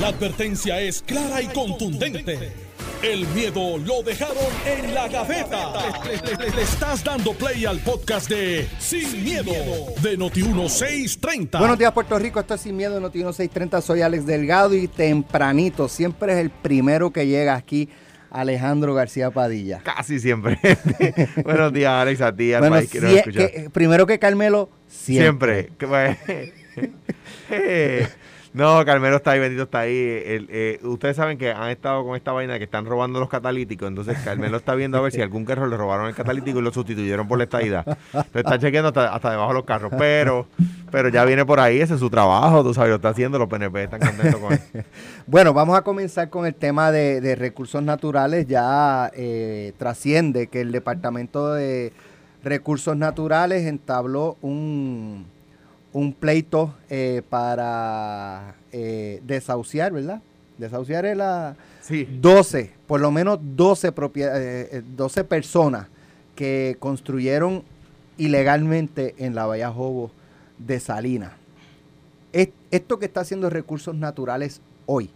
La advertencia es clara y contundente. El miedo lo dejaron en la gaveta. Le, le- le estás dando play al podcast de Sin, miedo, de Noti1630. Buenos días, Puerto Rico. Esto es Sin Miedo, Noti 630. Soy Alex Delgado y tempranito, siempre es el primero que llega aquí, Alejandro García Padilla. Casi siempre. Buenos días, Alex, a ti, al Bueno, país que que- primero que Carmelo, siempre. Siempre. No, Carmelo está ahí, bendito está ahí. Eh, ustedes saben que han estado con esta vaina que están robando los catalíticos. Entonces, Carmelo está viendo a ver si algún carro le robaron el catalítico y lo sustituyeron por la estadidad. Entonces, está chequeando hasta, debajo de los carros. Pero, pero ya viene por ahí, ese es su trabajo, tú sabes, lo está haciendo. Los PNP están contentos con él. Bueno, vamos a comenzar con el tema de, de recursos naturales. Ya eh, trasciende que el Departamento de Recursos Naturales entabló un, un pleito eh, para eh, desahuciar, ¿verdad? Desahuciar es la... Sí. 12, por lo menos 12, propie- eh, eh, 12 personas que construyeron ilegalmente en la Bahía Jobo de Salinas. Es- Esto que está haciendo Recursos Naturales hoy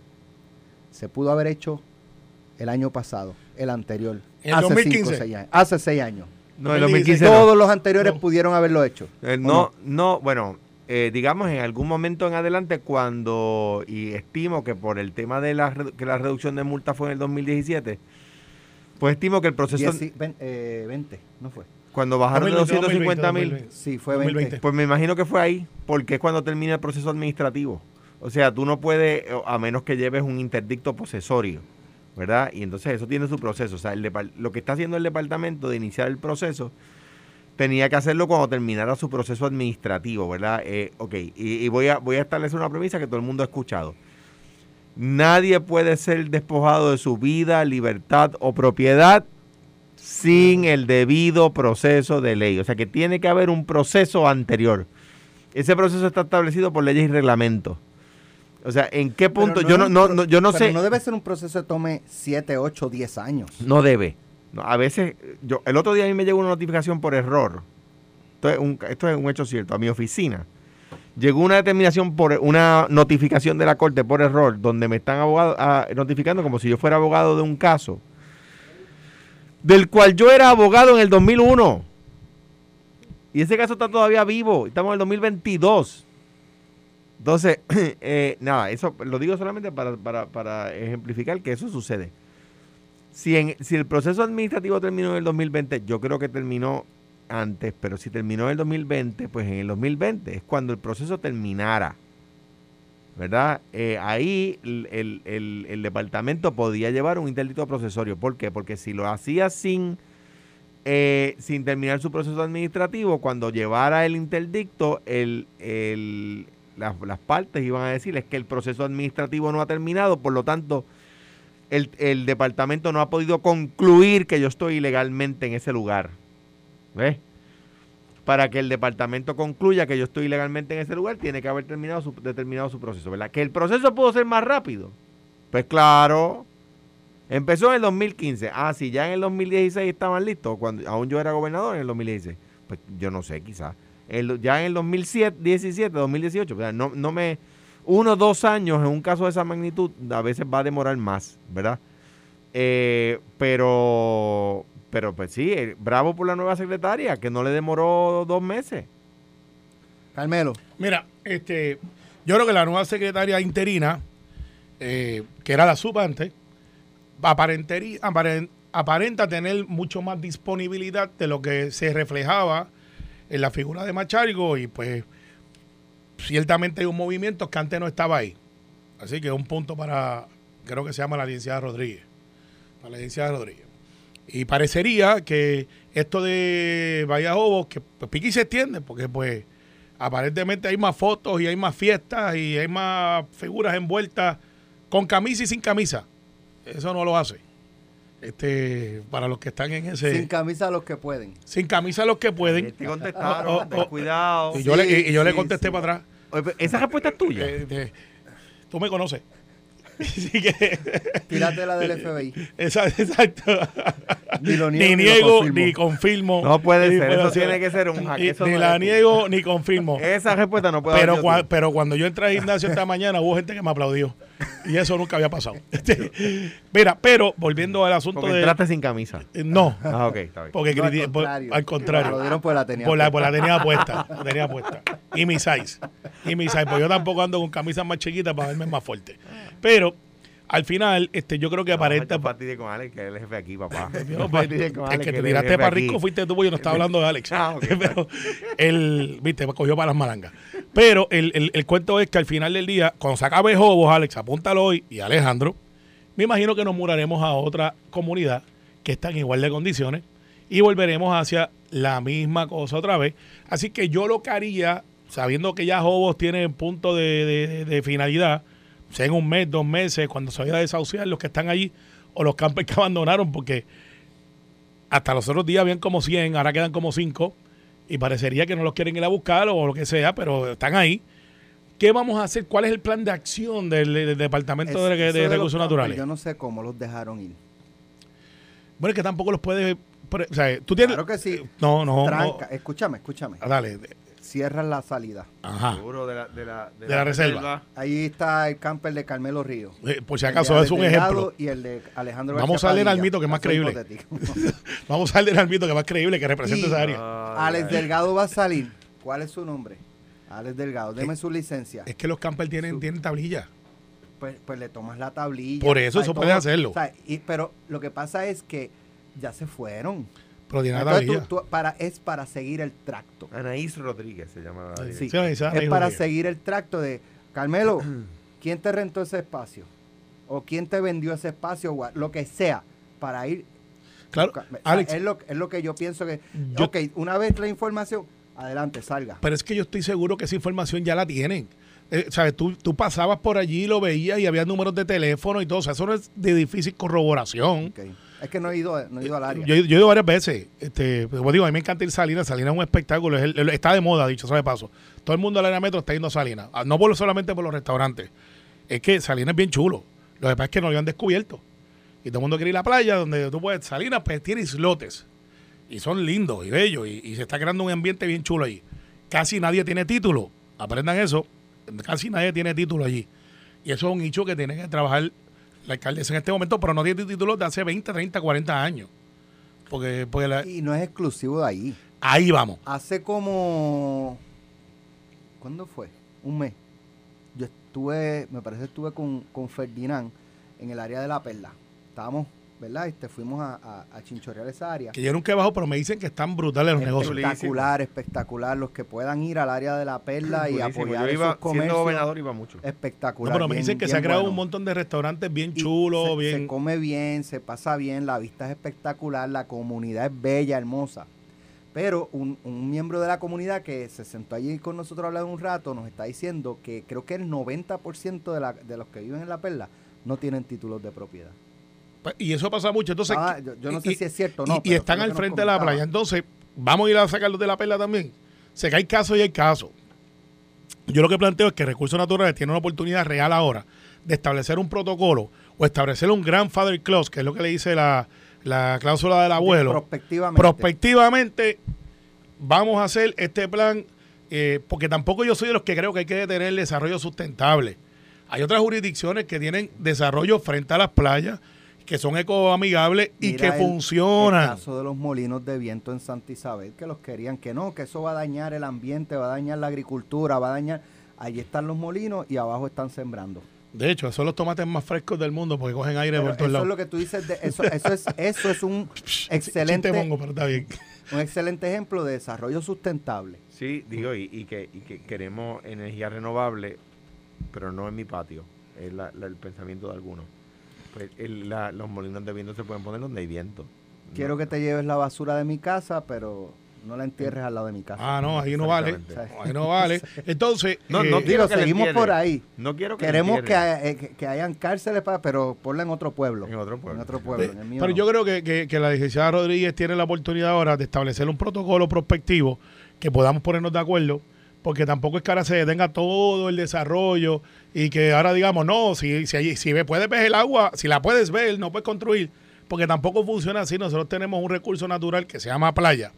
se pudo haber hecho el año pasado, el anterior, el hace 2015. cinco, seis años, hace seis años. No, dice 2015 no. Todos los anteriores No. pudieron haberlo hecho. Eh, ¿o no, no, bueno, eh, digamos en algún momento en adelante cuando, y estimo que por el tema de la, que la reducción de multa fue en el 2017, pues estimo que el proceso, Dieci- ven- eh, 20, no fue. cuando bajaron de 250 mil, Sí, fue 20. 2020. pues me imagino que fue ahí, porque es cuando termina el proceso administrativo. O sea, tú no puedes, a menos que lleves un interdicto posesorio, ¿verdad? Y entonces eso tiene su proceso. O sea, el depar- lo que está haciendo el departamento de iniciar el proceso, tenía que hacerlo cuando terminara su proceso administrativo, ¿verdad? Eh, ok, y, y voy, a, voy a establecer una premisa que todo el mundo ha escuchado. Nadie puede ser despojado de su vida, libertad o propiedad sin el debido proceso de ley. O sea que tiene que haber un proceso anterior. Ese proceso está establecido por leyes y reglamentos. O sea, ¿en qué punto? no yo no, no, no- yo no pero sé. no debe ser un proceso que tome 7, 8, 10 años. No debe. A veces, yo, el otro día a mí me llegó una notificación por error. Esto es, un, esto es un hecho cierto. A mi oficina llegó una determinación por una notificación de la corte por error, donde me están abogado- ah, notificando como si yo fuera abogado de un caso, del cual yo era abogado en el 2001. Y ese caso está todavía vivo. Estamos en el 2022. Entonces, eh, nada, eso lo digo solamente para, para, para ejemplificar que eso sucede. Si, en, si el proceso administrativo terminó en el 2020, yo creo que terminó antes, pero si terminó en el 2020, pues en el 2020 es cuando el proceso terminara. ¿Verdad? Eh, ahí el, el- el- departamento podía llevar un interdicto procesorio. ¿Por qué? Porque si lo hacía sin, eh, sin terminar su proceso administrativo, cuando llevara el interdicto, el, las, las partes iban a decir es que el proceso administrativo no ha terminado, por lo tanto, el, el departamento no ha podido concluir que yo estoy ilegalmente en ese lugar. ¿Ves? Para que el departamento concluya que yo estoy ilegalmente en ese lugar, tiene que haber terminado su, determinado su proceso, ¿verdad? Que el proceso pudo ser más rápido. Pues claro. Empezó en el 2015. Ah, si ya en el 2016 estaban listos, cuando aún yo era gobernador en el 2016. Pues yo no sé, quizás. Ya en el 2017, 2018, ¿verdad? No, no me... Uno o dos años en un caso de esa magnitud a veces va a demorar más, ¿verdad? Eh, pero, pero pues sí, eh, bravo por la nueva secretaria, que no le demoró dos meses. Carmelo. Mira, este, yo creo que la nueva secretaria interina, eh, que era la sub antes, aparenta tener mucho más disponibilidad de lo que se reflejaba en la figura de Machargo y pues ciertamente hay un movimiento que antes no estaba ahí. Así que un punto para, creo que se llama la licenciada Rodríguez. Para la licenciada Rodríguez. Y parecería que esto de Bahía que pues, pique y se extiende, porque pues aparentemente hay más fotos y hay más fiestas y hay más figuras envueltas con camisa y sin camisa. Eso no lo hace. Este, para los que están en ese Sin sin, camisa los que pueden. camisa los que pueden. Te contestaron, Oh, oh, oh. cuidado. Y yo, le, y- yo le contesté sí. para atrás. Esa respuesta es tuya. eh, tú me conoces. Así que, Tírate la del FBI. exacto. Ni lo niego, ni ni lo niego confirmo. ni confirmo. No puede Ni ser, eso tiene que ser un hack, Ni, eso ni no la es- niego ni confirmo. Esa respuesta no puede Pero, cua- pero cuando yo entré al gimnasio esta mañana hubo gente que me aplaudió. Y eso nunca había pasado. Mira, pero volviendo al asunto Porque de. entraste sin camisa. eh, No, Ah, ok, está bien. porque No, al criti- por- contrario. al contrario. Lo dieron porque la tenía Por la, por tenía puesta. La tenía puesta. Y mi size. Y mi size. Pues yo tampoco ando con camisas más chiquitas para verme más fuerte. Pero al final, este, yo creo que aparenta. No, partí con Alex, que es el jefe aquí, papá. Yo, pues, con es Alex, que te él es tiraste para rico, fuiste tú, yo no estaba hablando de Alex. Ah, ok. Pero el, viste, me cogió para las malangas. Pero el, el- el cuento es que al final del día, cuando se acabe Jobos, Alex, apúntalo hoy, y Alejandro, me imagino que nos muraremos a otra comunidad que está en igual de condiciones y volveremos hacia la misma cosa otra vez. Así que yo lo que haría, sabiendo que ya Jobos tiene punto de, de- de finalidad, sea en un mes, dos meses, cuando se vaya a desahuciar los que están allí o los campers que abandonaron, porque hasta los otros días habían como 100, ahora quedan como 5 y parecería que no los quieren ir a buscar o lo que sea, pero están ahí. ¿Qué vamos a hacer? ¿Cuál es el plan de acción del, del Departamento de, Es- Recursos Naturales? Yo no sé cómo los dejaron ir. Bueno, es que tampoco los puedes... pre- O sea, tú tienes... Claro que sí. No, no, no. Tranca. Escúchame, escúchame. Ah, Dale. Cierras la salida. Ajá. Seguro de la, de la, De la reserva. Ahí está el camper de Carmelo Río. Eh, por si acaso, es un ejemplo. Y el de Alejandro Vamos García a leer al mito que es más creíble. Vamos a darle al mito que es más creíble, que representa Y- esa área. Ah, Alex. Delgado va a salir. ¿Cuál es su nombre? Alex Delgado. Deme su licencia. Es que los campers tienen, Su- tienen tablilla. Pues, pues le tomas la tablilla. Por eso, eso puedes hacerlo. Y- pero lo que pasa es que ya se fueron. Pero Entonces, tú- para, es para seguir el tracto. Anaís Rodríguez se llama la Sí. Es para Rodríguez. seguir el tracto de Carmelo, ¿quién te rentó ese espacio? ¿O quién te vendió ese espacio? O lo que sea, para ir. Claro, O sea, Alex, es, lo, es lo que yo pienso que. Yo- ok, una vez la información, adelante, salga. Pero es que yo estoy seguro que esa información ya la tienen. Eh, ¿sabes? Tú, tú pasabas por allí, lo veías y había números de teléfono y todo. O sea, eso no es de difícil corroboración. Ok. Es que no he ido, no he ido al área. Yo, yo he ido varias veces. Este, pues, como digo, a mí me encanta ir a Salinas. Salinas es un espectáculo. está de moda, dicho sea paso. Todo el mundo al área metro está yendo a Salinas. Ah, No por, solamente por los restaurantes. Es que Salinas es bien chulo. Lo que pasa es que no lo habían descubierto. Y todo el mundo quiere ir a la playa donde tú puedes. Salinas pues tiene islotes. Y son lindos y bellos. Y, se está creando un ambiente bien chulo ahí. Casi nadie tiene título. Aprendan eso. Casi nadie tiene título allí. Y eso es un nicho que tiene que trabajar la alcaldesa en este momento, pero no tiene título de hace 20, 30, 40 años. Porque, porque la- Y no es exclusivo de ahí. ahí vamos. Hace como. ¿Cuándo fue? Un mes. Yo estuve, me parece estuve con, con Ferdinand en el área de la perla. Estábamos, ¿verdad? Este, fuimos a, a, a chinchorrear esa área. Que yo nunca he bajado, pero me dicen que están brutales los negocios. Espectacular, espectacular. Los que puedan ir al área de la perla y apoyar Yo esos iba, siendo comercios. gobernador iba mucho. No, Espectacular. pero me bien- dicen que se ha creado bueno. un montón de restaurantes bien chulos, se, bien... se come bien, se pasa bien, la vista es espectacular, la comunidad es bella, hermosa. Pero un, un miembro de la comunidad que se sentó allí con nosotros a hablar un rato nos está diciendo que creo que el 90% de, la, de los que viven en La Perla no tienen títulos de propiedad. Pues, Y eso pasa mucho. Entonces, Ah, yo, yo no sé y- si es cierto o y- no. y, pero están al frente de la playa. Entonces, vamos a ir a sacarlos de la perla también. Sé que hay casos y hay casos. Yo lo que planteo es que Recursos Naturales tiene una oportunidad real ahora de establecer un protocolo o establecer un grandfather clause, que es lo que le dice la, la cláusula del abuelo. Prospectivamente. prospectivamente vamos a hacer este plan, eh, porque tampoco yo soy de los que creo que hay que detener el desarrollo sustentable. Hay otras jurisdicciones que tienen desarrollo frente a las playas, que son ecoamigables y Mira que el- funcionan. El caso de los molinos de viento en Santa Isabel, que los querían que no, que eso va a dañar el ambiente, va a dañar la agricultura, va a dañar. Allí están los molinos y abajo están sembrando. De hecho, son los tomates más frescos del mundo porque cogen aire Pero por todos eso es lados. lo que tú dices, de, eso, eso, es, eso es un excelente, Chiste mongo, pero está bien. un excelente ejemplo de desarrollo sustentable. Sí, digo, y, y que, y que queremos energía renovable, pero no en mi patio. Es la- la- el pensamiento de algunos. Pues el- la- los molinos de viento se pueden poner donde hay viento. Quiero No. que te lleves la basura de mi casa, pero no la entierres al lado de mi casa. Ah, no, ahí no vale. Ahí no vale. Entonces, No, eh, no Digo, quiero que la seguimos por ahí. No quiero que Queremos que, eh, que, que hayan cárceles, para, pero ponla en otro pueblo. En otro pueblo. En otro pueblo. en el mío Pero no. yo creo que, que- que la licenciada Rodríguez tiene la oportunidad ahora de establecer un protocolo prospectivo que podamos ponernos de acuerdo, porque tampoco es que ahora se detenga todo el desarrollo y que ahora digamos, no, si, si, si puedes ver el agua, si la puedes ver, no puedes construir, porque tampoco funciona así. Nosotros tenemos un recurso natural que se llama playa,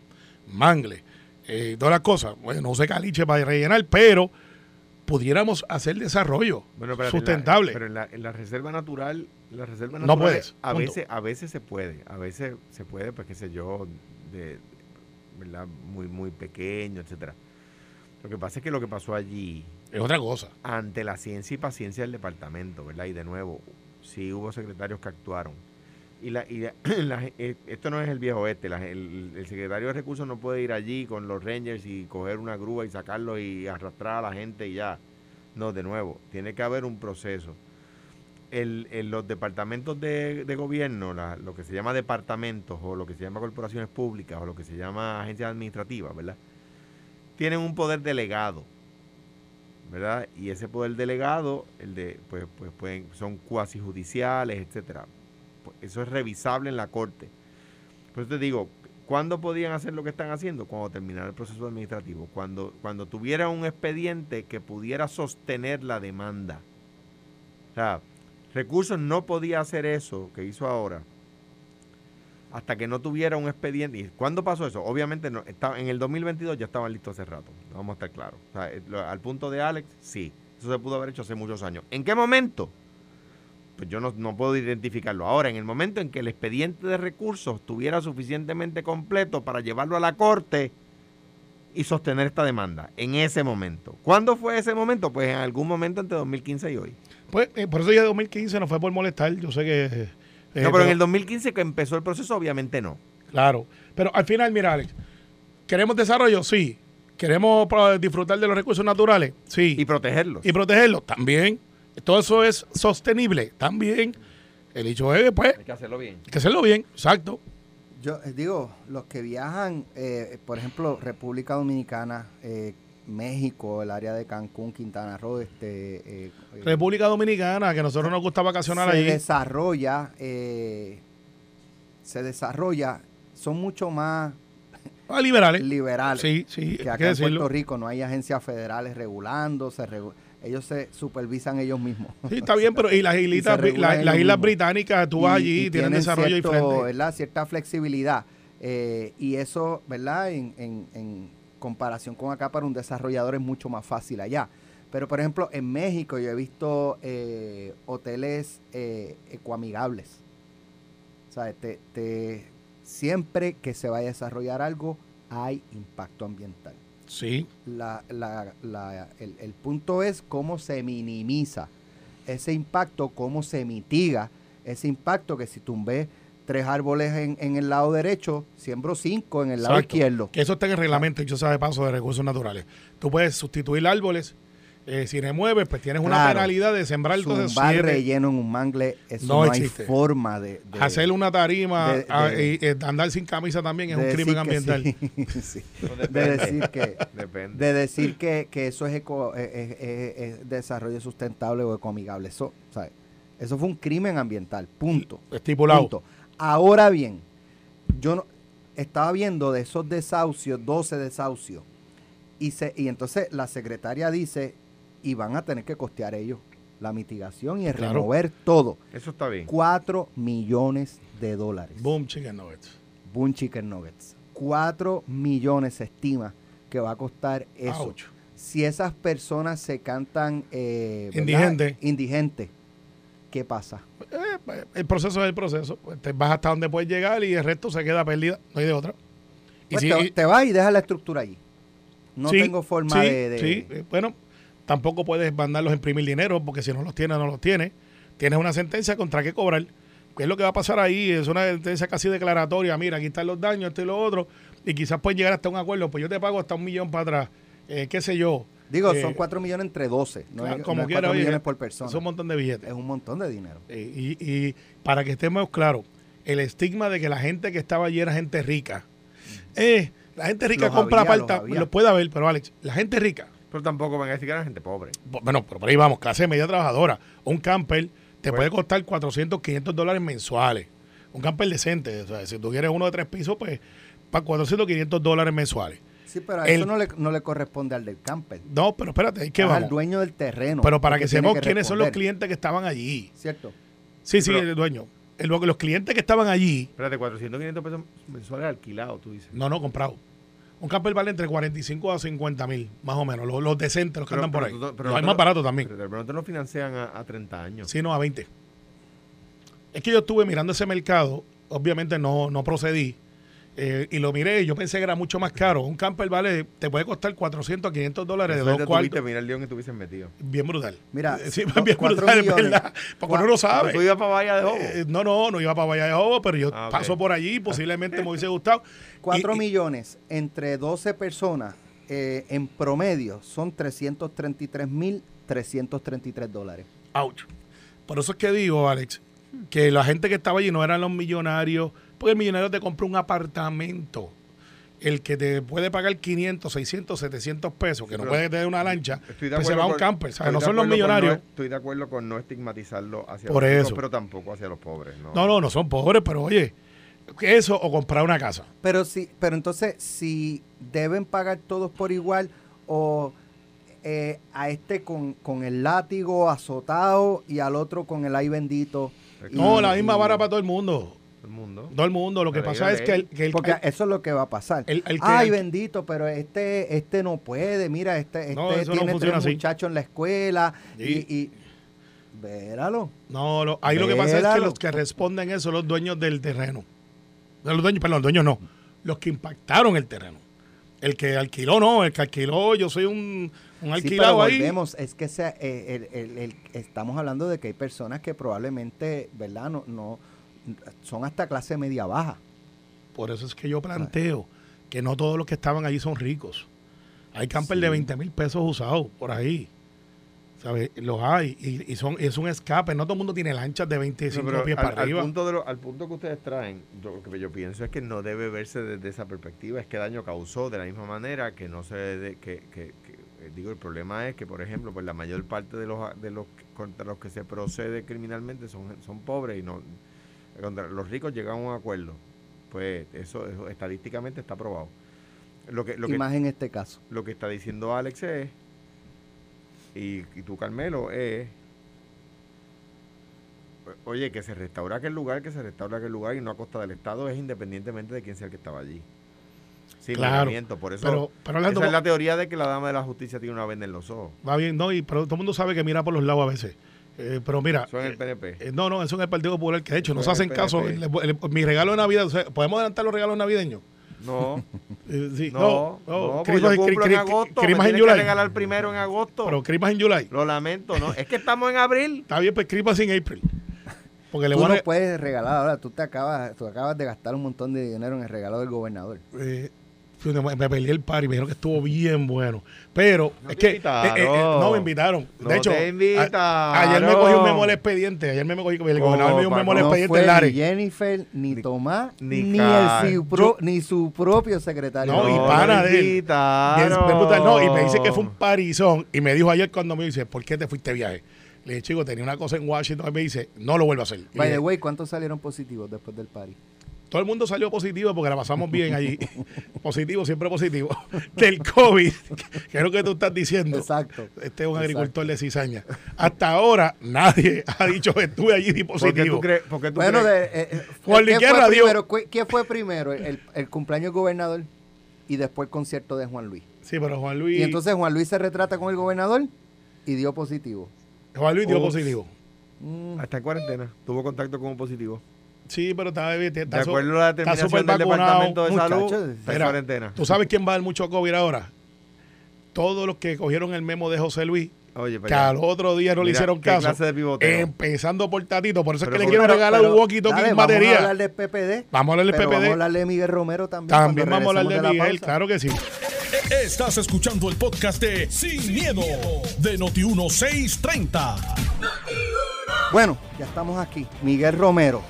mangle, eh, todas las cosas. Bueno, no sé caliche para rellenar, pero pudiéramos hacer desarrollo Bueno, sustentable. en la- pero en la, en la reserva natural, la reserva No natural, puedes, A punto. veces, a veces se puede, a veces se puede, pues qué sé yo, de, ¿verdad? Muy, muy pequeño, etcétera. Lo que pasa es que lo que pasó allí, es otra cosa. ante la ciencia y paciencia del departamento, ¿verdad? Y de nuevo, sí hubo secretarios que actuaron. Y, la, y la- eh, esto no es el viejo este, el, secretario de recursos no puede ir allí con los rangers y coger una grúa y sacarlo y arrastrar a la gente y ya. No, de nuevo, tiene que haber un proceso. El, los departamentos de, gobierno, lo que se llama departamentos o lo que se llama corporaciones públicas o lo que se llama agencias administrativas, ¿verdad? Tienen un poder delegado. ¿Verdad? Y ese poder delegado, el de, pues, pues pueden, son cuasi judiciales, etcétera. Pues, Eso es revisable en la corte. Por eso te digo, ¿cuándo podían hacer lo que están haciendo? Cuando terminara el proceso administrativo, cuando, cuando tuviera un expediente que pudiera sostener la demanda. Recursos no podía hacer eso que hizo ahora hasta que no tuviera un expediente. ¿Y cuándo pasó eso? Obviamente no, estaba, en el 2022 ya estaban listos hace rato, vamos a estar claros. Eh, al punto de Alex, sí, eso se pudo haber hecho hace muchos años. ¿En qué momento? Pues yo no, no puedo identificarlo. Ahora, en el momento en que el expediente de recursos estuviera suficientemente completo para llevarlo a la corte y sostener esta demanda, en ese momento. ¿Cuándo fue ese momento? Pues en algún momento entre 2015 y hoy. Pues eh, por eso ya 2015 no fue por molestar. Yo sé que. Eh, no, pero en el 2015 que empezó el proceso, obviamente no. Claro. Pero al final, mira, Alex, ¿queremos desarrollo? Sí. ¿Queremos pa- disfrutar de los recursos naturales? Sí. Y protegerlos. y protegerlos también. Todo eso es sostenible también. El hecho es, pues, Hay que hacerlo bien. hay que hacerlo bien, exacto. Yo eh, digo, los que viajan, eh, por ejemplo, República Dominicana, eh, México, el área de Cancún, Quintana Roo, este, eh, eh, República Dominicana, que a nosotros nos gusta vacacionar se desarrolla, eh, se desarrolla, son mucho más Ah, liberales. liberales Sí, sí, que acá en. Puerto Rico. No hay agencias federales regulando, se regu- ellos se supervisan ellos mismos. Sí, está bien, pero y las islitas, la- las islas británicas, tú vas Y- allí y y tienen tienen desarrollo cierto, diferente. ¿verdad? Cierta flexibilidad. eh, y eso, ¿verdad? En, en- en comparación con acá, para un desarrollador es mucho más fácil allá. Pero, por ejemplo, en México yo he visto eh, hoteles eh, ecoamigables. O sea, te, te- siempre que se vaya a desarrollar algo, hay impacto ambiental. Sí, La- la- la- el, el punto es cómo se minimiza ese impacto, cómo se mitiga ese impacto que si tumbé tres árboles en, en el lado derecho, siembro cinco en el lado Exacto. izquierdo. que eso está en el reglamento, yo sabe paso de recursos naturales. Tú puedes sustituir árboles, eh, si remueves, pues tienes una penalidad de sembrar entonces Zumbar siete, relleno en un mangle, eso No no, hay existe. forma de, de- hacer una tarima de- ah, de- y eh, andar sin camisa también es de un decir crimen que ambiental. sí, sí. De decir que Depende. de decir que, que eso es, eco- eh, eh, es desarrollo sustentable o ecoamigable. Eso, ¿sabes? eso fue un crimen ambiental, punto. Estipulado. Punto. Ahora bien, yo no, estaba viendo de esos desahucios, 12 desahucios, y, se, y entonces la secretaria dice, y van a tener que costear ellos la mitigación y el Claro. remover todo. Eso está bien. 4 millones de dólares. Boom, chicken nuggets. Boom Chicken Nuggets. 4 millones se estima que va a costar eso. Ouch. Si esas personas se cantan eh. Indigente. indigente, ¿qué pasa? Eh, el proceso es el proceso. Te vas hasta donde puedes llegar y el resto se queda perdida. No hay de otra. Y Pues si- te, vas y dejas la estructura allí. No sí, tengo forma sí, de, de- sí. Eh, Bueno, tampoco puedes mandarlos a imprimir dinero porque si no los tienes, no los tienes. Tienes una sentencia contra qué cobrar. ¿Qué es lo que va a pasar ahí? Es una sentencia casi declaratoria. Mira, aquí están los daños, esto y lo otro. Y quizás puedes llegar hasta un acuerdo. Pues yo te pago hasta un millón para atrás. Eh, qué sé yo. Digo, Eh, son 4 millones entre 12. No claro, es, como no quiera, 4 oye, millones por persona. Es un montón de billetes. es un montón de dinero. Eh, y, y para que estemos claros, el estigma de que la gente que estaba allí era gente rica. Eh, la gente rica Los compra había, los apartamentos. había. Lo puede haber, pero Alex, la gente rica, Pero tampoco van a decir que era gente pobre. bueno, pero por ahí vamos, clase media trabajadora. Un camper te Pues- puede costar 400, 500 dólares mensuales. Un camper decente. O sea, si tú quieres uno de tres pisos, pues para 400, 500 dólares mensuales. Sí, pero a El- eso no le, no le corresponde al del camper. No, pero espérate, ¿y qué Es al dueño del terreno. Pero para que sepamos quiénes son los clientes que estaban allí. ¿Cierto? Sí, sí, Pero- el dueño. El- los clientes que estaban allí, Espérate, 400, 500 pesos mensuales alquilados, tú dices. no, no, comprado. Un camper vale entre 45 a 50 mil, más o menos. Los, los decentes, los que Pero- andan por ahí. no- pero Los hay más baratos también. Pero no financian a, a 30 años. Sí, no, a 20. Es que yo estuve mirando ese mercado, obviamente no, no procedí, eh, y lo miré y yo pensé que era mucho más caro. Un camper vale, te puede costar 400, 500 dólares de dos tuviste, cuartos. mira el león que tuviesen metido. Bien brutal. Mira, Eh, sí, bien brutal, millones. ¿verdad? Porque uno no sabe. Tú ibas para Bahía de Jobo. Eh, no, no, no iba para Valle de Jobo, pero yo Ah, ok. paso por allí, posiblemente me hubiese gustado. 4 Y- y- millones entre 12 personas eh, en promedio son 333 mil 333 dólares. Ouch. Por eso es que digo, Alex, que la gente que estaba allí no eran los millonarios, el millonario te compra un apartamento. El que te puede pagar 500, 600, 700 pesos, que no puede tener una lancha, pues se va a un con- camper. No son los millonarios. no- estoy de acuerdo con no estigmatizarlo hacia Por los ricos, eso. pero tampoco hacia los pobres. No, No, no, no son pobres, pero oye, eso o comprar una casa. Pero sí, pero entonces si deben pagar todos por igual o eh, a este con, con el látigo azotado y al otro con el ay bendito. y- No, la misma y- vara para todo el mundo. Todo el mundo. Todo el mundo. Lo que ley pasa es que el, que el- Porque eso es lo que va a pasar. El- el que- Ay, el- bendito, pero este este no puede. Mira, este, No, este no tiene funciona tres así. muchachos en la escuela Sí. y, y véralo. No, lo- ahí lo que pasa es que los que responden eso son los dueños del terreno. No, los dueños, perdón, los dueños no. Los que impactaron el terreno. El que alquiló, no. El que alquiló, yo soy un, un Sí, alquilado pero ahí. volvemos, es que sea, eh, el- el- el- estamos hablando de que hay personas que probablemente, ¿verdad? No, no son hasta clase media baja. Por eso es que yo planteo que no todos los que estaban allí son ricos. Hay camper Sí. de 20 mil pesos usados por ahí. ¿Sabes? Los hay. Y, y son, es un escape. No todo el mundo tiene lanchas de 25 No, pero pies al, para al arriba. punto de lo- al punto que ustedes traen, yo, lo que yo pienso es que no debe verse desde esa perspectiva. Es que daño causó de la misma manera que no se de- que, que- que, eh, digo el problema es que por ejemplo pues la mayor parte de los de los que- contra los que se procede criminalmente son son pobres y no los ricos llegan a un acuerdo. Pues eso, eso estadísticamente está probado. Lo que lo y que más en este caso. lo que está diciendo Alex es, y, y tú Carmelo, es, oye, que se restaura aquel lugar, que se restaura aquel lugar y no a costa del Estado, es independientemente de quién sea el que estaba allí. Sin Claro, por eso, Pero, pero Orlando, esa es la teoría de que la dama de la justicia tiene una venda en los ojos. va bien, no, y pero todo el mundo sabe que mira por los lados a veces. Eh, pero mira, Eso en el eh, PNP. eh, no, no, eso en el Partido Popular, que de hecho no se Eso hacen en el caso. PNP. Le- le- mi regalo de Navidad, o sea, ¿podemos adelantar los regalos navideños? No, Eh, sí, no, no, porque Christmas- yo cumplo cri- en cri- agosto, me en tienes que July. regalar primero en agosto. Pero Christmas en July. Lo lamento, ¿no? Es que estamos en abril. Está bien, pues Christmas en April. Porque le Tú a no puedes regalar ahora, tú te acabas, tú acabas de gastar un montón de dinero en el regalo del gobernador. eh, me, me peleé el par y me dijeron que estuvo bien bueno. Pero No es te que eh, eh, no me invitaron. No de hecho, te a- invitaron. ayer me cogí un memo al expediente. Ayer me cogí, el gobernador me dio un memo al No expediente fue en ni. Jennifer, ni, Ni- Tomás, ni ni, el, su pro- ni su propio secretario. No, y No, pana de él. no, y me dice que fue un parizón. Y me dijo ayer cuando me dice, ¿por qué te fuiste de viaje? Le dije, chico, tenía una cosa en Washington. Y me dice, no lo vuelvo a hacer. By the way, ¿cuántos salieron positivos después del party? Todo el mundo salió positivo porque la pasamos bien allí. positivo, siempre positivo. Del COVID, que es lo que tú estás diciendo. Exacto. Este es un Exacto. agricultor de cizaña. Hasta ahora nadie ha dicho que estuve allí y ¿Por qué positivo. tú crees? por qué tú Bueno, crees? de, eh, eh, Juan ¿qué Luis fue Guerra dio- primero? ¿Qué- ¿Quién fue primero? El, el cumpleaños del gobernador y después el concierto de Juan Luis. Sí, pero Juan Luis, Y entonces Juan Luis se retrata con el gobernador y dio positivo. Juan Luis dio positivo. Mm, Está en cuarentena. Tuvo contacto con un positivo. Sí, pero está, está, De su- acuerdo a la está determinación del. Departamento de Salud, Muchachos, está en Mira, cuarentena. ¿Tú sabes quién va a dar mucho COVID ahora? Todos los que cogieron el memo de José Luis, Oye, que al otro día no le hicieron ¿qué caso. de? Empezando por Tatito. Por eso Pero es que le ¿por quiero regalar pero- un walkie-talkie dale, en Vamos a batería. hablar del PPD. Vamos a hablar del PPD. Vamos a hablar de Miguel Romero también. También vamos a hablar de Miguel, pausa. claro que sí. Estás escuchando el podcast de Sin, miedo, de Noti1630. Bueno, ya estamos aquí. Miguel Romero.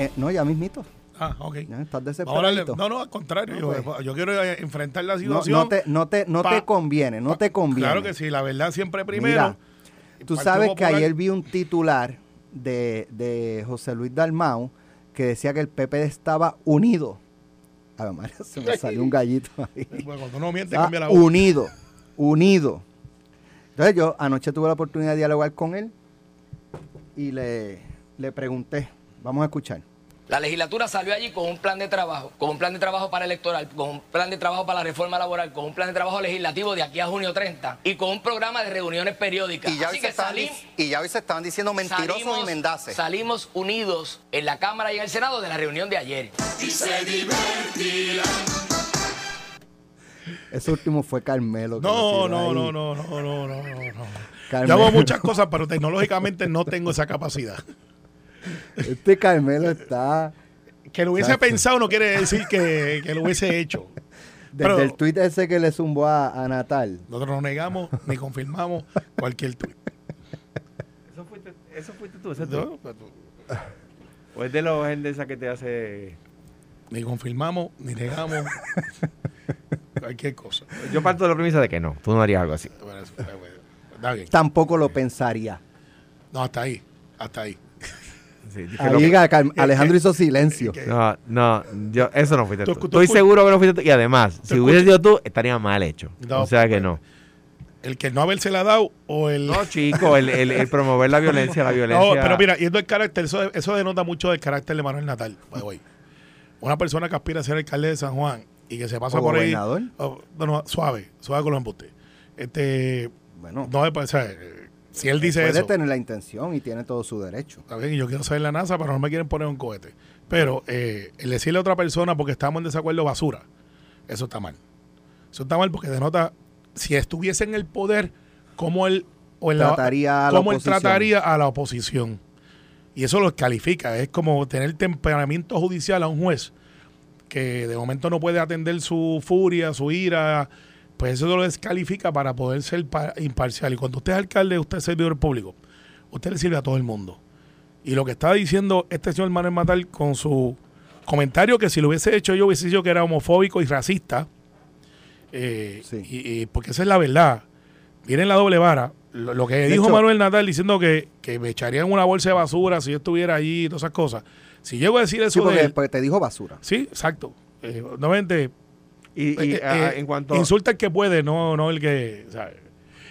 Eh, no, ya mismito. Ah, ok. Ya, estás desesperado. no, no, al contrario. No, yo, pues. yo quiero enfrentar la No, situación. no te, no te, no Pa- te conviene, no te conviene. Claro que sí, la verdad siempre primero. Mira, Tú sabes que ayer vi un titular de, de José Luis Dalmau que decía que el PP estaba unido. A ver, María, se me salió un gallito ahí. Bueno, cuando uno miente, cambia la voz. unido, unido. Entonces yo anoche tuve la oportunidad de dialogar con él y le, le pregunté, vamos a escuchar. La legislatura salió allí con un plan de trabajo, con un plan de trabajo para electoral, con un plan de trabajo para la reforma laboral, con un plan de trabajo legislativo de aquí a junio 30 y con un programa de reuniones periódicas. Y ya, Así hoy se que estaban, salim- dic- y ya hoy se estaban diciendo mentirosos y mendaces. salimos unidos en la Cámara y en el Senado de la reunión de ayer. Ese último fue Carmelo. No, no, no, no, no, no, no, no, no. Carmelo. Yo hago muchas cosas, pero tecnológicamente no tengo esa capacidad. Este Carmelo está. Que lo hubiese Exacto. pensado no quiere decir que, que lo hubiese hecho. Desde Pero- el tuit ese que le zumbó a, a Natal. Nosotros no negamos ni confirmamos cualquier tuit. Eso fuiste, eso fuiste tú, ese No, tú. O es de los gente esa que te hace. Ni confirmamos, ni negamos cualquier cosa. Yo parto de la premisa de que no, tú no harías algo así. Bueno, eso. Tampoco lo pensaría. No, hasta ahí. Hasta ahí. Sí, dije lo Ahí que- Car- Alejandro hizo silencio. que- no, no, yo, eso no fuiste Tú- tú. tú Estoy seguro que no fuiste tú. Y además, si escucha- sido tú, estaría mal hecho. No, o sea que no. El que no haberse la dado o el. No, chico, el, el- el promover la violencia, la violencia. No, pero mira, yendo el carácter, eso, eso denota mucho del carácter de Manuel Natal. by the way. Una persona que aspira a ser alcalde de San Juan y que se pasa O por gobernador. ahí. oh, bueno, suave, suave con los embustes. Este. Bueno, No, pues, o sea, si él dice puede eso. tener la intención y tiene todo su derecho. Está bien, y yo quiero saber la NASA, pero no me quieren poner un cohete. Pero eh, el decirle a otra persona porque estamos en desacuerdo basura, eso está mal. Eso está mal porque denota, si estuviese en el poder, cómo él, o en la- Trataría a la cómo él oposición. trataría a la oposición. Y eso lo califica. Es como tener temperamento judicial a un juez que de momento no puede atender su furia, su ira. Pues eso lo descalifica para poder ser pa- imparcial. Y cuando usted es alcalde, usted es servidor público. Usted le sirve a todo el mundo. Y lo que está diciendo este señor Manuel Matal con su comentario, que si lo hubiese hecho yo, hubiese dicho que era homofóbico y racista. eh, Sí. y, y- porque esa es la verdad. Miren la doble vara. Lo, lo que De dijo hecho- Manuel Natal diciendo que, que me echarían una bolsa de basura si yo estuviera allí y todas esas cosas. Si llego a decir eso Sí, de porque, él- porque te dijo basura. Sí, exacto. Eh, nuevamente, Y, y, eh, ah, eh, en cuanto. insulta el que puede, no, no el que. ¿sabe?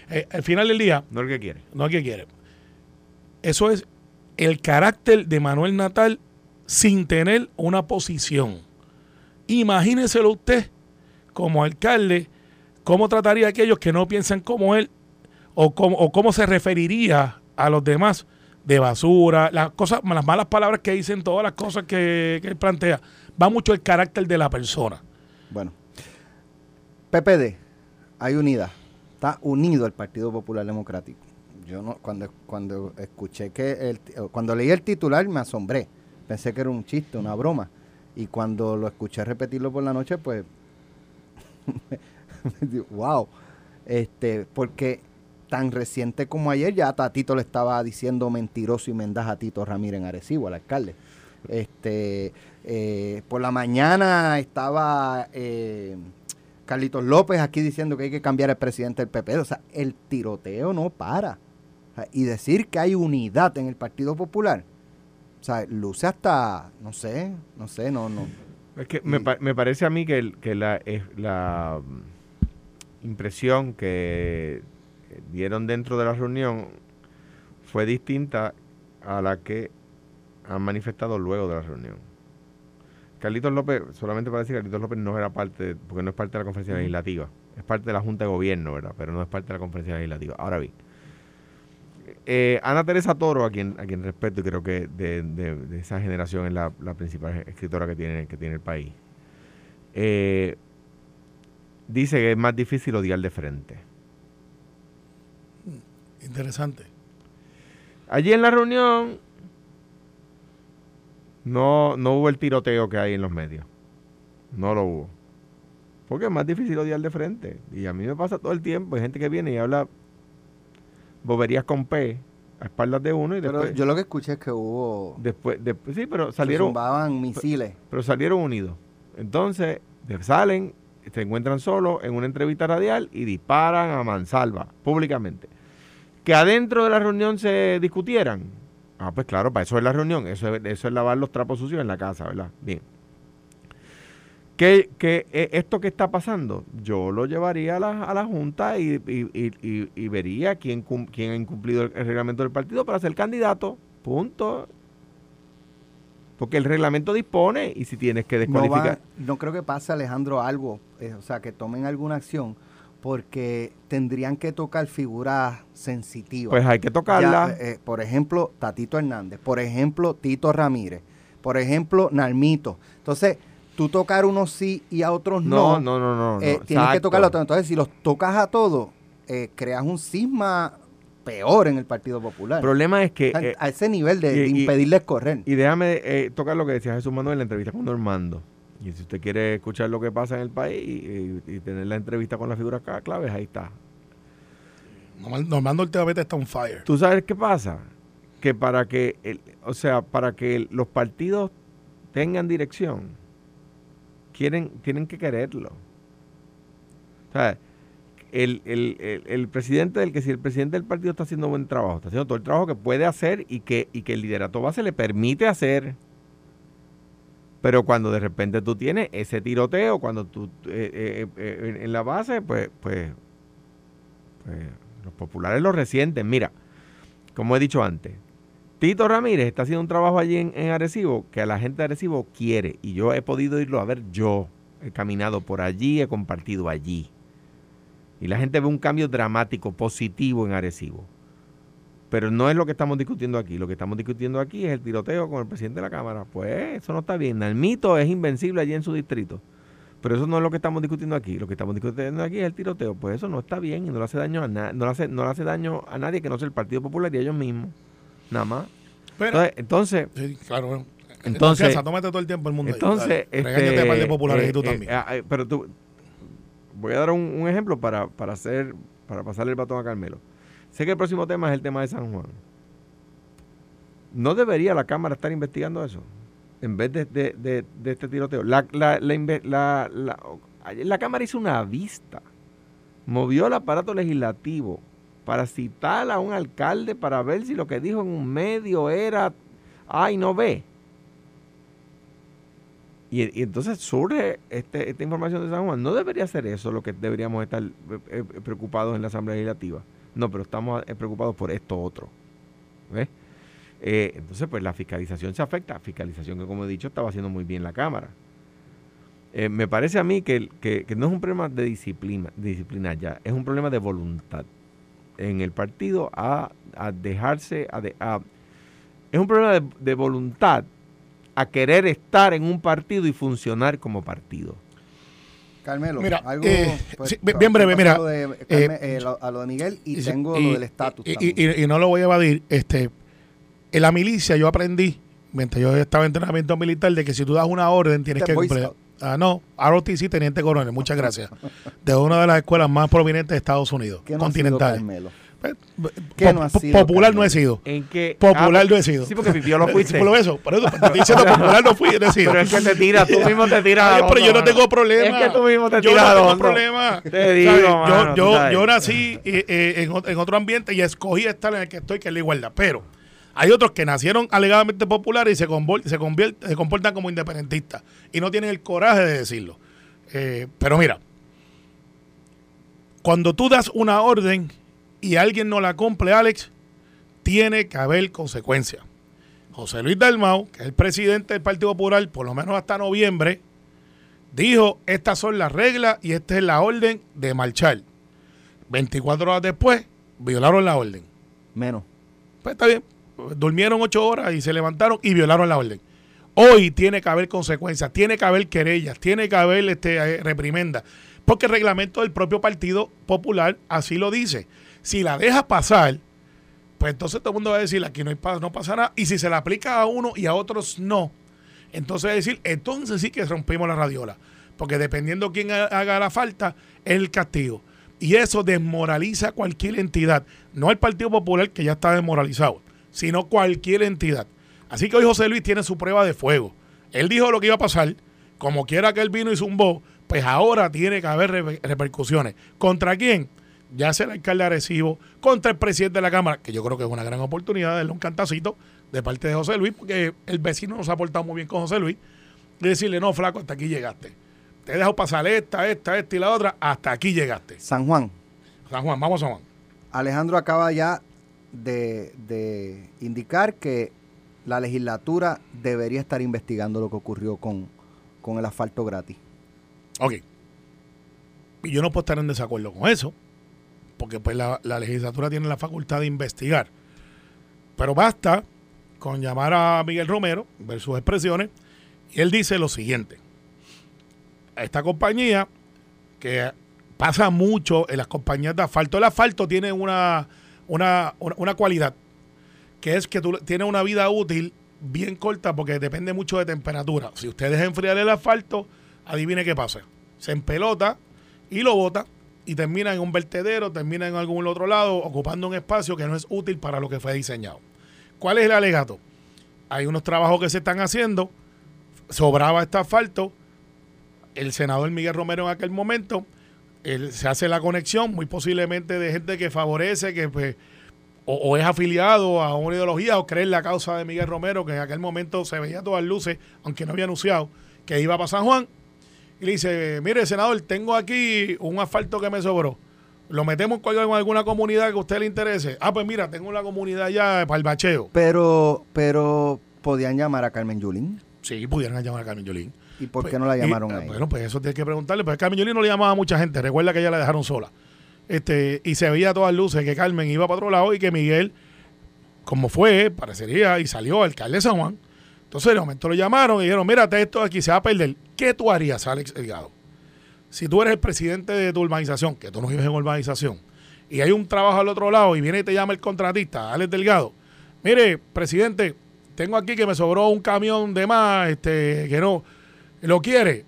Eh, al final del día, No el que quiere. no el que quiere. Eso es el carácter de Manuel Natal sin tener una posición. Imagíneselo usted como alcalde, cómo trataría a aquellos que no piensan como él o cómo, o cómo se referiría a los demás de basura, las cosas, las malas palabras que dicen, todas las cosas que, que él plantea. Va mucho el carácter de la persona. Bueno. PPD, hay unidad. Está unido el Partido Popular Democrático. Yo no, cuando, cuando escuché que el, cuando leí el titular me asombré. Pensé que era un chiste, una broma. Y cuando lo escuché repetirlo por la noche, pues wow. Este, porque tan reciente como ayer ya Tatito le estaba diciendo mentiroso y mendaz a Tito Ramírez en Arecibo, al alcalde. Este, eh, por la mañana estaba eh, Carlitos López aquí diciendo que hay que cambiar el presidente del PP. O sea, el tiroteo no para. O sea, y decir que hay unidad en el Partido Popular, o sea, luce hasta, no sé, no sé, no, no. Es que me, pa- me parece a mí que, el- que la, es la mm, impresión que dieron dentro de la reunión fue distinta a la que han manifestado luego de la reunión. Carlitos López, solamente para decir, Carlitos López no era parte, porque no es parte de la conferencia legislativa, es parte de la Junta de Gobierno, ¿verdad? Pero no es parte de la conferencia legislativa. Ahora bien, eh, Ana Teresa Toro, a quien, a quien respeto y creo que de, de- de esa generación es la, la principal escritora que tiene, que tiene el país, eh, dice que es más difícil odiar de frente. Interesante. Allí en la reunión no, no hubo el tiroteo que hay en los medios. No lo hubo. Porque es más difícil odiar de frente. Y a mí me pasa todo el tiempo. Hay gente que viene y habla boberías con P a espaldas de uno y Pero después... yo lo que escuché es que hubo, después, después sí, pero salieron, misiles. pero salieron unidos. Entonces, salen, se encuentran solos en una entrevista radial y disparan a mansalva, públicamente. Que adentro de la reunión se discutieran. Ah, pues claro, para eso es la reunión. Eso es, eso es lavar los trapos sucios en la casa, ¿verdad? Bien. ¿Qué, qué, eh, esto que está pasando? Yo lo llevaría a la, a la Junta y, y- y- y- vería quién, quién ha incumplido el, el reglamento del partido para ser candidato. Punto. Porque el reglamento dispone y si tienes que No, descualificar. va- no creo que pase, Alejandro, algo, eh, o sea, que tomen alguna acción, porque tendrían que tocar figuras sensitivas. Pues hay que tocarla. Ya, eh, por ejemplo, Tatito Hernández, por ejemplo, Tito Ramírez, por ejemplo, Nalmito. Entonces, tú tocar unos sí y a otros no, no, no, no, no. eh, no, tienes que exacto. tocarlo a todos. Entonces, si los tocas a todos, eh, creas un cisma peor en el Partido Popular. El problema es que. O sea, eh, a ese nivel de, de y- y- impedirles correr. y déjame eh, tocar lo que decía Jesús Manuel en la entrevista con Normando. Y si usted quiere escuchar lo que pasa en el país y, tener la entrevista con las figuras claves, ahí está. Normal- Normando últimamente está on fire. ¿Tú sabes qué pasa? Que para que, el- o sea, para que el- los partidos tengan dirección, quieren, tienen que quererlo. O sea, el, el- el- el presidente del que si el presidente del partido está haciendo buen trabajo, está haciendo todo el trabajo que puede hacer y que, y que el liderato base le permite hacer. Pero cuando de repente tú tienes ese tiroteo, cuando tú eh, eh, eh, en- en la base, pues, pues, pues los populares lo resienten. Mira, como he dicho antes, Tito Ramírez está haciendo un trabajo allí en, en Arecibo que la gente de Arecibo quiere. Y yo he podido irlo a ver yo. He caminado por allí, he compartido allí. Y la gente ve un cambio dramático, positivo en Arecibo. Pero no es lo que estamos discutiendo aquí. Lo que estamos discutiendo aquí es el tiroteo con el presidente de la Cámara. Pues eso no está bien. Nalmito es invencible allí en su distrito. Pero eso no es lo que estamos discutiendo aquí. Lo que estamos discutiendo aquí es el tiroteo. Pues eso no está bien y no le hace daño a na- no le hace, no le hace daño a nadie que no sea el Partido Popular y a ellos mismos. Nada más. Pero, Entonces, entonces sí, claro. bueno. Entonces- tómate todo el tiempo el mundo. entonces, este, Regáñate par de populares eh, y tú eh, también. ah, eh, pero tú, voy a dar un, un ejemplo para, para hacer, para pasarle el batón a Carmelo. Sé que el próximo tema es el tema de San Juan. ¿No debería la Cámara estar investigando eso? En vez de, de- de- este tiroteo. La, la, la, la Cámara hizo una vista. Movió el aparato legislativo para citar a un alcalde para ver si lo que dijo en un medio era ay, no ve. Y, y entonces surge este- esta información de San Juan. No debería ser eso lo que deberíamos estar eh, eh, preocupados en la Asamblea Legislativa. No, pero estamos eh, preocupados por esto otro. ¿Ves? Eh, entonces, pues la fiscalización se afecta. Fiscalización que, como he dicho, estaba haciendo muy bien la Cámara. Eh, me parece a mí que, que- no es un problema de disciplina, disciplina ya, es un problema de voluntad en el partido a, a dejarse, a, de- a- es un problema de voluntad a querer estar en un partido y funcionar como partido. Carmelo, Mira, algo. eh, pues, sí, bien breve, mira, A lo de, eh, Carme- eh, lo- a lo de Miguel y, Y- tengo y- lo del estatus. Y, y- no lo voy a evadir. Este, en la milicia yo aprendí, mientras yo estaba en entrenamiento militar, de que si tú das una orden tienes Este que cumplir. Ah, no, ROTC, Teniente Coronel, muchas gracias. De una de las escuelas más prominentes de Estados Unidos, ¿Qué no ha ¿Qué po- no ha sido, popular no he sido. En que, Popular ah, no he sido. Sí, porque Pipio lo fuiste. Por eso, por eso, estoy diciendo popular no fui, he sido. Pero es que te tiras, tú mismo te tiras. Pero yo no tengo problema. Es que tú mismo te yo tiras no al tengo problema. Te digo, ¿Sabes? mano, yo, yo, yo nací eh, eh, en, ot- en otro ambiente y escogí estar en el que estoy, que es la igualdad. Pero hay otros que nacieron alegadamente populares y se, se, comportan como independentistas y no tienen el coraje de decirlo. Eh, pero mira, cuando tú das una orden y alguien no la cumple, Alex, tiene que haber consecuencias. José Luis Dalmau, que es el presidente del Partido Popular, por lo menos hasta noviembre, dijo, estas son las reglas y esta es la orden de marchar. 24 horas después, violaron la orden. Menos. Pues está bien, durmieron ocho horas y se levantaron y violaron la orden. Hoy tiene que haber consecuencias, tiene que haber querellas, tiene que haber este, eh, reprimenda, porque el reglamento del propio Partido Popular así lo dice. Si la deja pasar, pues entonces todo el mundo va a decir, aquí no, pasa nada, y si se la aplica a uno y a otros no, entonces decir, entonces sí que rompimos la radiola, porque dependiendo quién ha- haga la falta, es el castigo. Y eso desmoraliza cualquier entidad, no el Partido Popular que ya está desmoralizado, sino cualquier entidad. Así que hoy José Luis tiene su prueba de fuego. Él dijo lo que iba a pasar, como quiera que él vino y zumbó, pues ahora tiene que haber re- repercusiones. ¿Contra quién? Ya sea el alcalde de Arecibo, contra el presidente de la Cámara, que yo creo que es una gran oportunidad de darle un cantacito de parte de José Luis, porque el vecino nos ha portado muy bien con José Luis, y decirle, no, flaco, hasta aquí llegaste. Te he dejado pasar esta, esta, esta y la otra, hasta aquí llegaste. San Juan. San Juan, vamos a San Juan. Alejandro acaba ya de, de indicar que la legislatura debería estar investigando lo que ocurrió con, con el asfalto gratis. Ok. Y yo no puedo estar en desacuerdo con eso, porque pues la, la legislatura tiene la facultad de investigar. Pero basta con llamar a Miguel Romero, ver sus expresiones, y él dice lo siguiente. Esta compañía, que pasa mucho en las compañías de asfalto, el asfalto tiene una, una, una- cualidad, que es que tiene una vida útil bien corta porque depende mucho de temperatura. Si usted deja enfriar el asfalto, adivine qué pasa. Se empelota y lo bota y termina en un vertedero, termina en algún otro lado, ocupando un espacio que no es útil para lo que fue diseñado. ¿Cuál es el alegato? Hay unos trabajos que se están haciendo, sobraba este asfalto, el senador Miguel Romero en aquel momento, él- se hace la conexión, muy posiblemente de gente que favorece, que pues, o, es afiliado a una ideología o cree en la causa de Miguel Romero, que en aquel momento se veía a todas luces, aunque no había anunciado que iba para San Juan, y le dice, mire, senador, tengo aquí un asfalto que me sobró. Lo metemos en alguna comunidad que a usted le interese. Ah, pues mira, tengo una comunidad ya para el bacheo. Pero, pero podían llamar a Carmen Yulín. Sí, pudieran llamar a Carmen Yolín. ¿Y por Pues, qué no la y, llamaron eh, a ella? Bueno, pues eso tienes que preguntarle. Pues Carmen Yolín no le llamaba a mucha gente. Recuerda que ella la dejaron sola. Este, y se veía a todas luces que Carmen iba para otro lado y que Miguel, como fue, parecería, y salió alcalde de San Juan. Entonces, de momento lo llamaron y dijeron, mírate esto aquí, se va a perder. ¿Qué tú harías, Alex Delgado? Si tú eres el presidente de tu urbanización, que tú no vives en urbanización, y hay un trabajo al otro lado y viene y te llama el contratista, Alex Delgado, mire, presidente, tengo aquí que me sobró un camión de más, este, que no, lo quiere.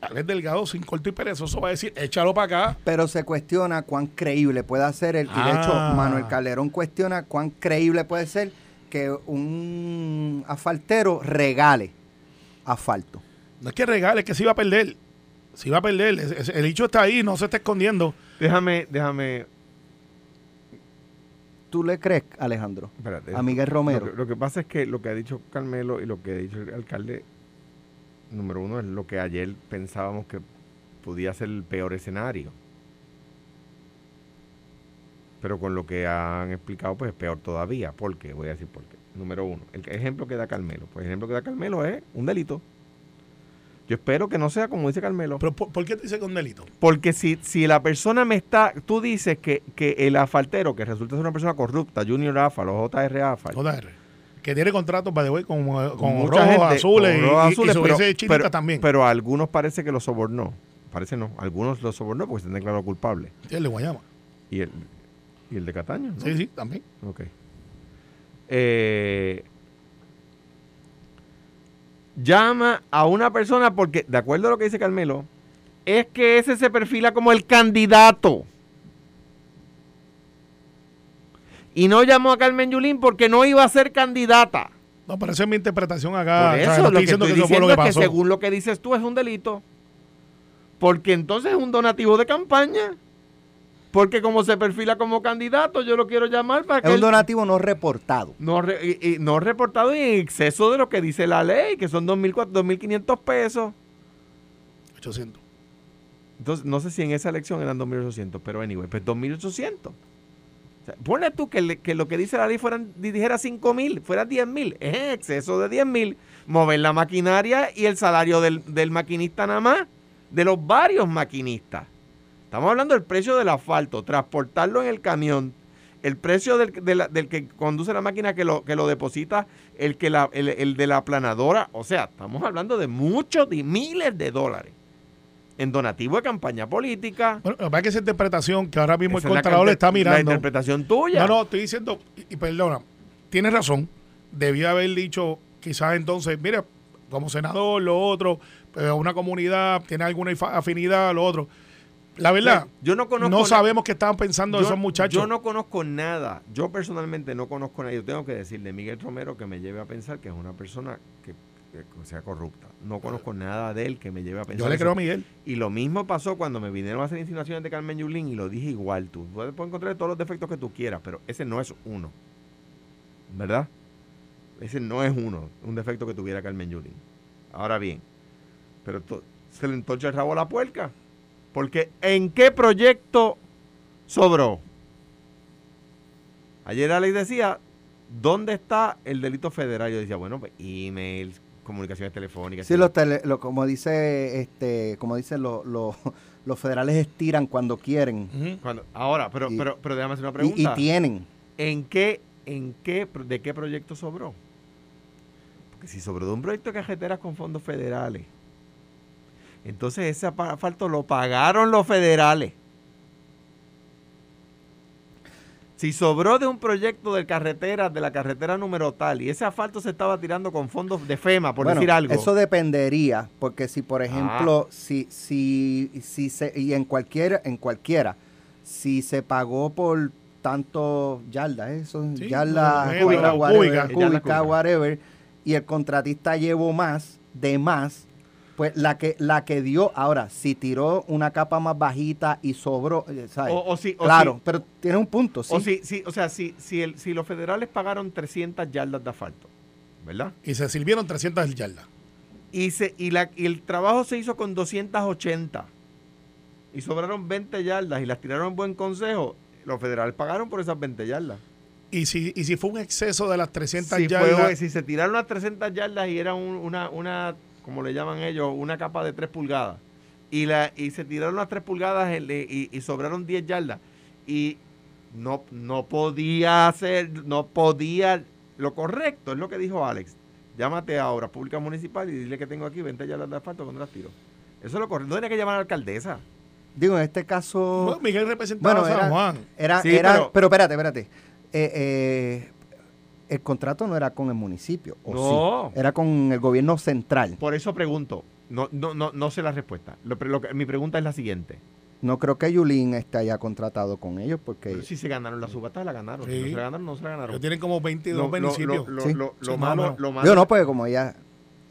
Alex Delgado, sin corto y perezoso, va a decir, échalo para acá. Pero se cuestiona cuán creíble puede ser el, y de hecho Ah. Manuel Calderón cuestiona cuán creíble puede ser que un asfaltero regale asfalto. No es que regale, es que se iba a perder. Se iba a perder. Es- es- El hecho está ahí, no se está escondiendo. Déjame, déjame. ¿Tú le crees, Alejandro? espérate. A Miguel Romero. Lo que, lo que pasa es que lo que ha dicho Carmelo y lo que ha dicho el alcalde, número uno, es lo que ayer pensábamos que podía ser el peor escenario. Pero con lo que han explicado, pues es peor todavía. ¿Por qué? Voy a decir por qué. Número uno, el ejemplo que da Carmelo. Pues el ejemplo que da Carmelo es un delito. Yo espero que no sea como dice Carmelo. Pero ¿por, por qué te dice con delito? Porque si, si la persona me está, tú dices que, que el asfaltero, que resulta ser una persona corrupta, Junior Afal o JR Afal, JR. Que tiene contratos para de con, con mucha rojos, gente, azules, con y- rojos y, azules, y, pero, subiese chinita pero- también. pero a algunos parece que lo sobornó. Parece no, algunos lo sobornó porque se han declarado culpable. El de Guayama. Y el, y el de Cataño. ¿no? Sí, sí, también. Ok. Eh, llama a una persona porque, de acuerdo a lo que dice Carmelo, es que ese se perfila como el candidato. Y no llamó a Carmen Yulín porque no iba a ser candidata. No, pero esa es mi interpretación acá. Por O sea, eso, no lo estoy que diciendo estoy que lo diciendo que es que pasó. según lo que dices tú es un delito. Porque entonces es un donativo de campaña. Porque como se perfila como candidato, yo lo quiero llamar para que Es un él- donativo no reportado. no, re- y- y no reportado y en exceso de lo que dice la ley, que son 2.400, 2.500 pesos. 800. Entonces, no sé si en esa elección eran 2.800, pero anyway, pues 2.800. O sea, ponle tú que, le- que lo que dice la ley fueran, dijera 5.000, fuera 10.000. Es en exceso de 10.000. Mover la maquinaria y el salario del, del maquinista nada más, de los varios maquinistas. Estamos hablando del precio del asfalto, transportarlo en el camión, el precio del, de la- del que conduce la máquina que lo, que lo deposita, el, que la, el, el de la aplanadora. O sea, estamos hablando de muchos, de miles de dólares en donativo de campaña política. Bueno, lo que esa interpretación que ahora mismo Esa el la Contralor cante- está La mirando. interpretación tuya. No, no, estoy diciendo, y, y perdona, tienes razón. Debía haber dicho, quizás entonces, mira, como senador, lo otro, una comunidad tiene alguna afinidad, lo otro. La verdad, yo no conozco no na- sabemos qué estaban pensando yo, esos muchachos. Yo no conozco nada. Yo personalmente no conozco nada. Yo tengo que decir de Miguel Romero que me lleve a pensar que es una persona que, que sea corrupta. No conozco nada de él que me lleve a pensar. Yo le eso. creo a Miguel. Y lo mismo pasó cuando me vinieron a hacer insinuaciones de Carmen Yulín y lo dije igual tú. Puedes encontrar todos los defectos que tú quieras, pero ese no es uno. ¿Verdad? Ese no es uno, un defecto que tuviera Carmen Yulín. Ahora bien, pero se le entorcha el rabo a la puerca. Porque ¿en qué proyecto sobró? Ayer Alex decía ¿dónde está el delito federal? Yo decía, bueno, pues emails, comunicaciones telefónicas. Sí, los tele- lo- como dice, este, como dicen los, los, los federales estiran cuando quieren Ujú. Cuando- ahora, pero, Y- pero, pero déjame hacer una y, pregunta. y tienen. ¿En qué, en qué, de qué proyecto sobró? Porque si sobró de un proyecto de carreteras con fondos federales, entonces ese asfalto lo pagaron los federales. Si sobró de un proyecto de carreteras, de la carretera número tal, y ese asfalto se estaba tirando con fondos de FEMA, por Bueno, decir algo. Eso dependería, porque si Ah. por ejemplo, si, si, si se, y en cualquiera, en cualquiera, si se pagó por tanto yardas, eso, Sí, yardas cúbica, cúbicas, cúbica. whatever, whatever, y el contratista llevó más, de más, pues la que la que dio, ahora, si tiró una capa más bajita y sobró, eh, ¿sabes? O- o si- o claro, si- pero tiene un punto, sí. O, si, si- o sea, si, si, el, si los federales pagaron 300 yardas de asfalto, ¿verdad? Y se sirvieron 300 yardas. Y, se, y, la, y el trabajo se hizo con 280 y sobraron 20 yardas y las tiraron en buen consejo, los federales pagaron por esas 20 yardas. Y si, y si fue un exceso de las 300 Si, yardas. fue- si se tiraron las 300 yardas y era un- una, una, como le llaman ellos, una capa de 3 pulgadas, y, la, y se tiraron las 3 pulgadas y, y sobraron 10 yardas, y no, no podía hacer, no podía, lo correcto, es lo que dijo Alex, llámate a Obras Públicas Municipal y dile que tengo aquí 20 yardas de asfalto cuando las tiro. Eso es lo correcto, no tenía que llamar a la alcaldesa. Digo, en este caso... Bueno, Miguel representaba Bueno, a San era, Juan. era, Sí, era- pero- pero, espérate, espérate. Eh, eh, el contrato no era con el municipio, ¿o No. sí? Era con el gobierno central. Por eso pregunto, no, no, no, no sé la respuesta. Lo- lo que- mi pregunta es la siguiente. No creo que Yulín esté haya contratado con ellos porque... Pero si se ganaron la subasta, la ganaron. Si no se la ganaron, no se la ganaron. Ellos tienen como 22 Lo- municipios. Lo, lo- Sí. lo- malo, lo, malo, Digo, no, porque como ella,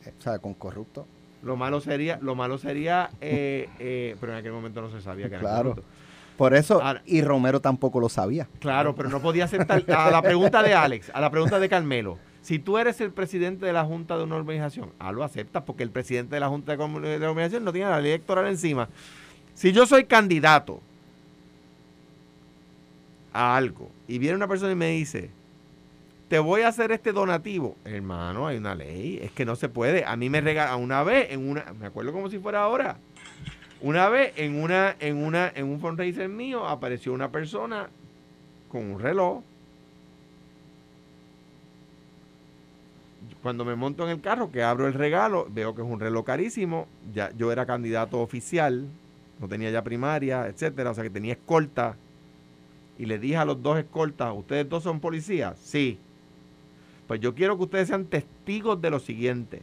eh, o sea, con corrupto. lo malo sería, lo malo sería, eh, eh, pero en aquel momento no se sabía que era Claro. corrupto. Por eso, Ahora- y Romero tampoco lo sabía. Claro, pero no podía aceptar. A la pregunta de Alex, a la pregunta de Carmelo. Si tú eres el presidente de la Junta de una organización, ah, lo aceptas porque el presidente de la Junta de, la organización no tiene la ley electoral encima. Si yo soy candidato a algo y viene una persona y me dice, te voy a hacer este donativo, hermano, hay una ley, es que no se puede. A mí me regala una vez en una, me acuerdo como si fuera ahora. Una vez en una en una en un fundraiser mío apareció una persona con un reloj. Cuando me monto en el carro, que abro el regalo, veo que es un reloj carísimo. Ya yo era candidato oficial, no tenía ya primaria, etcétera, o sea que tenía escolta. Y le dije a los dos escoltas, ¿ustedes dos son policías? Sí. Pues yo quiero que ustedes sean testigos de lo siguiente.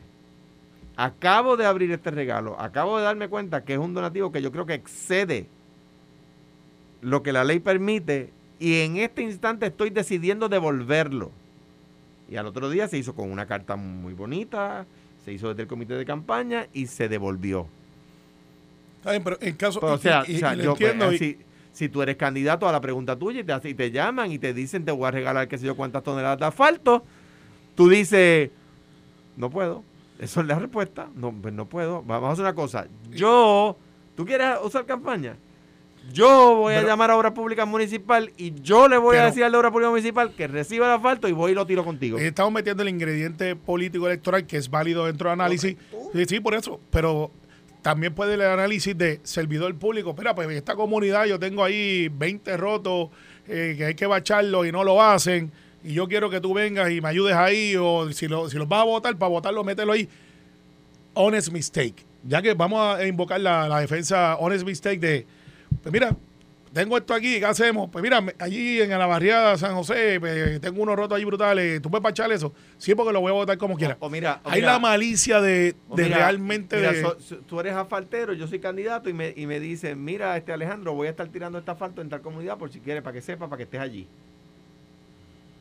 Acabo de abrir este regalo, acabo de darme cuenta que es un donativo que yo creo que excede lo que la ley permite y en este instante estoy decidiendo devolverlo. Y al otro día se hizo con una carta muy bonita, se hizo desde el comité de campaña y se devolvió. Está bien, pero en caso. Pues, o y- sea, y- o sea, y yo, pues, entiendo, y- si, si tú eres candidato a la pregunta tuya y te, y te llaman y te dicen te voy a regalar qué sé yo cuántas toneladas de asfalto, tú dices, no puedo. Esa es la respuesta. No, pues no puedo. Vamos a hacer una cosa. Yo, ¿tú quieres usar campaña? Yo voy a llamar a Obra Pública Municipal y yo le voy a decir a la Obra Pública Municipal que reciba el asfalto y voy y lo tiro contigo. Estamos metiendo el ingrediente político electoral que es válido dentro del análisis. Sí, sí, por eso. Pero también puede el análisis de servidor público. Espera, pues en esta comunidad yo tengo ahí 20 rotos eh, que hay que bacharlo y no lo hacen. Y yo quiero que tú vengas y me ayudes ahí. O si, lo, si los vas a votar, para votarlo, mételo ahí. Honest mistake. Ya que vamos a invocar la, la defensa honest mistake de, pues mira, tengo esto aquí, ¿qué hacemos? Pues mira, allí en la barriada San José, pues, tengo unos rotos ahí brutales, ¿tú puedes pachar eso? Sí, porque lo voy a votar como quiera. O mira, o Hay mira, la malicia de, de mira, realmente... mira, de- so- so- tú eres asfaltero, yo soy candidato y me, y me dicen, mira, este Alejandro, voy a estar tirando este asfalto en tal comunidad por si quieres, para que sepa, para que estés allí.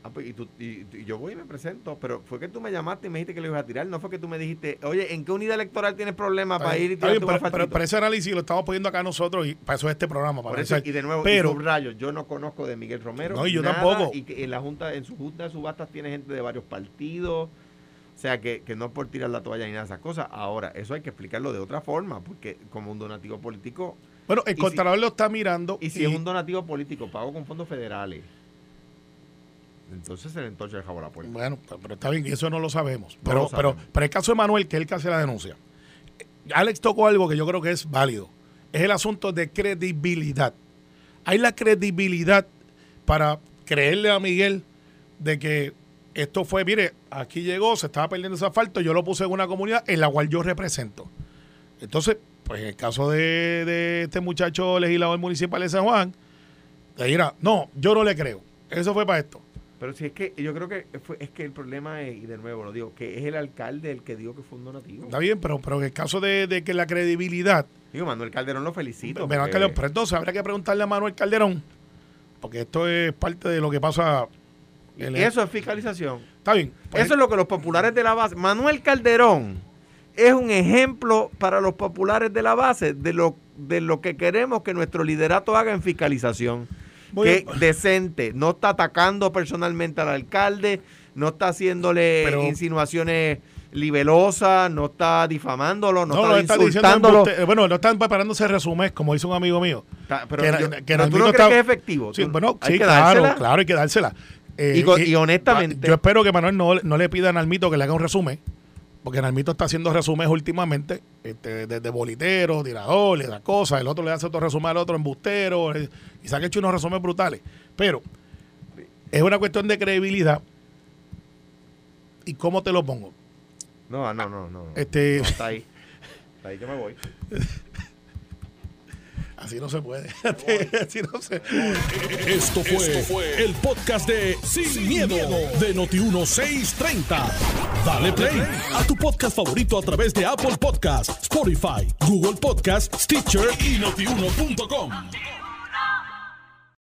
Ah, pues, y, tú- y- y yo voy y me presento, pero fue que tú me llamaste y me dijiste que lo ibas a tirar, no fue que tú me dijiste, oye, ¿en qué unidad electoral tienes problemas para ir y bien, un pero, pero- ese análisis lo estamos poniendo acá nosotros y para eso es este programa. Para Por eso, analizar. y de nuevo, pero, subrayo, yo no conozco de Miguel Romero. No, y yo nada, tampoco. Y que en la junta, en su junta de subastas tiene gente de varios partidos. O sea, que, que no es por tirar la toalla ni nada de esas cosas. Ahora, eso hay que explicarlo de otra forma, porque como un donativo político, bueno, el si- contralor lo está mirando y si es un donativo político pago con fondos federales, entonces se le entorcha el jabón a la puerta. Bueno, pero está bien, eso no lo sabemos. No Pero, lo sabemos. pero, pero el caso de Manuel, que es el que hace la denuncia. Alex tocó algo que yo creo que es válido. Es el asunto de credibilidad. Hay la credibilidad para creerle a Miguel de que esto fue, mire, aquí llegó, se estaba perdiendo ese asfalto, yo lo puse en una comunidad en la cual yo represento. Entonces, pues en el caso de, de este muchacho legislador municipal de San Juan, le dirá, no, yo no le creo. Eso fue para esto. Pero si es que yo creo que fue- es que el problema es, y de nuevo lo digo, que es el alcalde el que dijo que fue un donativo. Está bien, pero, pero en el caso de, de que la credibilidad. Digo, Manuel Calderón lo felicito. Pero, porque- Calderón, pero entonces habrá que preguntarle a Manuel Calderón, porque esto es parte de lo que pasa. el- Eso es fiscalización. Está bien. pues, Eso es lo que los populares de la base. Manuel Calderón es un ejemplo para los populares de la base de lo, de lo que queremos que nuestro liderato haga en fiscalización. Que decente, no está atacando personalmente al alcalde, no está haciéndole Pero- insinuaciones libelosas, no está difamándolo, no, no, está está diciendo. insultándolo. embuste- bueno, no están preparándose resumés, como dice un amigo mío. Está- pero que, yo- que pero tú Nalmito no crees que es efectivo. Sí, bueno, sí, claro, claro, hay que dársela. Eh, y honestamente- Yo espero que Manuel no, no le pida a Nalmito que le haga un resumen, porque Nalmito está haciendo resúmenes últimamente, este, desde boliteros, tiradores, las cosas. El otro le hace otro resumen al otro, embustero, y se han hecho unos resúmenes brutales. Pero es una cuestión de credibilidad. ¿Y cómo te lo pongo? No, no, no, no. Este, No, está ahí. Está ahí que me voy. así no se puede. así no se Esto fue, el podcast de Sin, miedo, de Noti1630. Dale play a tu podcast favorito a través de Apple Podcasts, Spotify, Google Podcasts, Stitcher y notiuno.com.